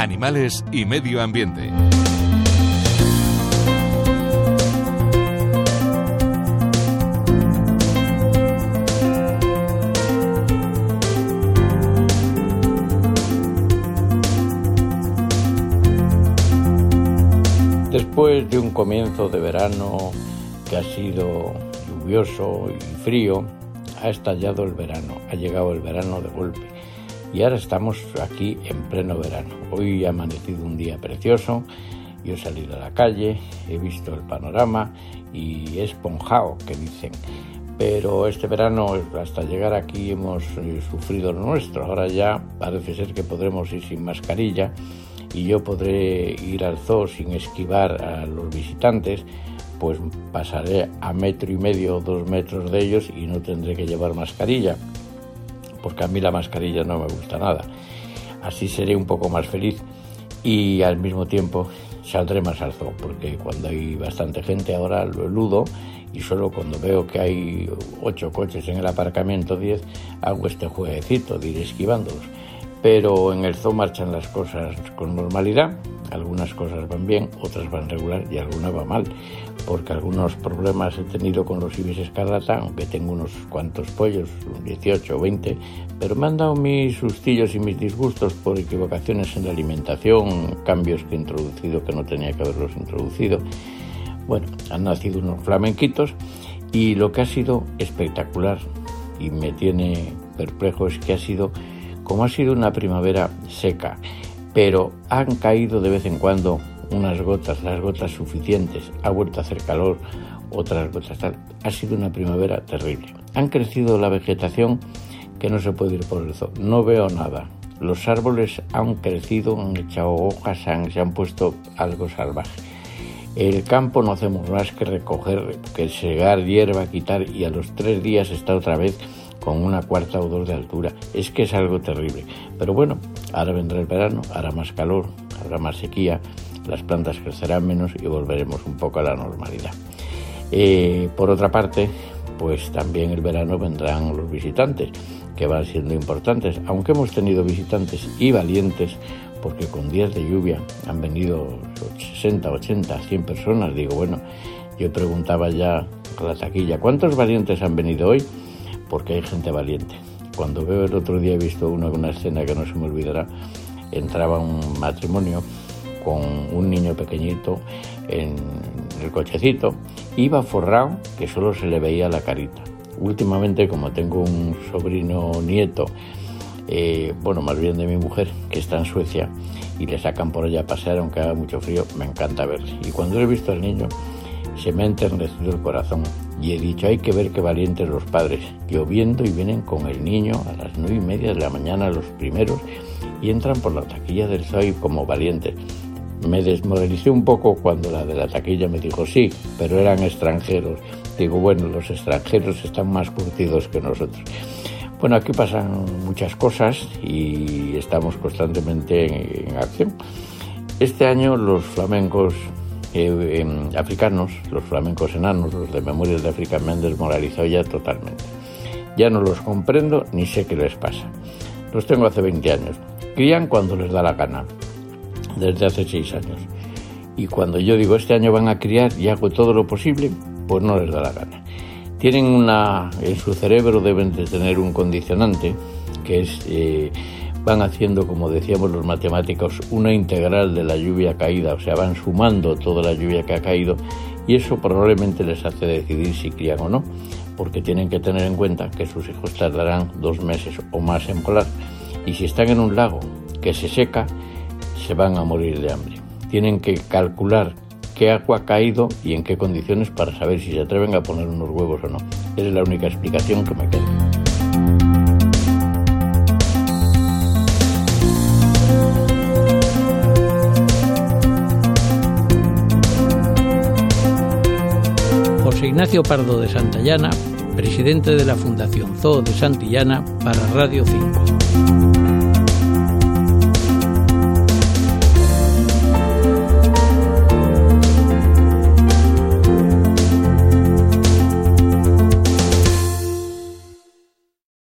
animales y medio ambiente. Después de un comienzo de verano que ha sido lluvioso y frío, ha estallado el verano, ha llegado el verano de golpe y ahora estamos aquí en pleno verano. Hoy ha amanecido un día precioso, yo he salido a la calle, he visto el panorama y he esponjado, que dicen. Pero este verano, hasta llegar aquí, hemos eh, sufrido lo nuestro. Ahora ya parece ser que podremos ir sin mascarilla y yo podré ir al zoo sin esquivar a los visitantes, pues pasaré a metro y medio o dos metros de ellos y no tendré que llevar mascarilla, porque a mí la mascarilla no me gusta nada. Así seré un poco más feliz y al mismo tiempo saldré más al porque cuando hay bastante gente ahora lo eludo y solo cuando veo que hay ocho coches en el aparcamiento, diez, hago este jueguecito de ir esquivándolos pero en el zoo marchan las cosas con normalidad. Algunas cosas van bien, otras van regular y algunas van mal, porque algunos problemas he tenido con los ibis escarlata, aunque tengo unos cuantos pollos, 18 o 20, pero me han dado mis sustillos y mis disgustos por equivocaciones en la alimentación, cambios que he introducido que no tenía que haberlos introducido. Bueno, han nacido unos flamenquitos y lo que ha sido espectacular y me tiene perplejo es que ha sido como ha sido una primavera seca, pero han caído de vez en cuando unas gotas, las gotas suficientes, ha vuelto a hacer calor, otras gotas tal. Ha sido una primavera terrible. Han crecido la vegetación que no se puede ir por el zoo. No veo nada. Los árboles han crecido, han echado hojas, se han puesto algo salvaje. El campo no hacemos más que recoger, que segar hierba, quitar y a los tres días está otra vez con una cuarta o dos de altura. Es que es algo terrible. Pero bueno, ahora vendrá el verano, hará más calor, habrá más sequía, las plantas crecerán menos y volveremos un poco a la normalidad. Eh, por otra parte, pues también el verano vendrán los visitantes, que van siendo importantes, aunque hemos tenido visitantes y valientes, porque con días de lluvia han venido 60, 80, 100 personas. Digo, bueno, yo preguntaba ya a la taquilla, ¿cuántos valientes han venido hoy? Porque hay gente valiente. Cuando veo el otro día he visto una, escena que no se me olvidará, entraba un matrimonio con un niño pequeñito en el cochecito, iba forrado que solo se le veía la carita. Últimamente, como tengo un sobrino nieto, eh, bueno, más bien de mi mujer, que está en Suecia, y le sacan por allá a pasear aunque haga mucho frío, me encanta verle. Y cuando he visto al niño, se me ha enternecido el corazón y he dicho, hay que ver qué valientes los padres, lloviendo y vienen con el niño a las nueve y media de la mañana los primeros y entran por la taquilla del SOI como valientes. Me desmoralicé un poco cuando la de la taquilla me dijo sí, pero eran extranjeros. Digo, bueno, los extranjeros están más curtidos que nosotros. Bueno, aquí pasan muchas cosas y estamos constantemente en, acción. Este año los flamencos eh, africanos, los flamencos enanos, los de Memorias de África, me han desmoralizado ya totalmente. Ya no los comprendo ni sé qué les pasa. Los tengo hace 20 años. Crían cuando les da la gana, desde hace 6 años. Y cuando yo digo este año van a criar y hago todo lo posible, pues no les da la gana. Tienen una, en su cerebro deben de tener un condicionante que es eh, van haciendo, como decíamos los matemáticos, una integral de la lluvia caída, o sea, van sumando toda la lluvia que ha caído y eso probablemente les hace decidir si crían o no, porque tienen que tener en cuenta que sus hijos tardarán dos meses o más en volar y si están en un lago que se seca, se van a morir de hambre. Tienen que calcular qué agua ha caído y en qué condiciones para saber si se atreven a poner unos huevos o no. Esa es la única explicación que me queda. Ignacio Pardo de Santillana, presidente de la Fundación Zoo de Santillana para Radio 5.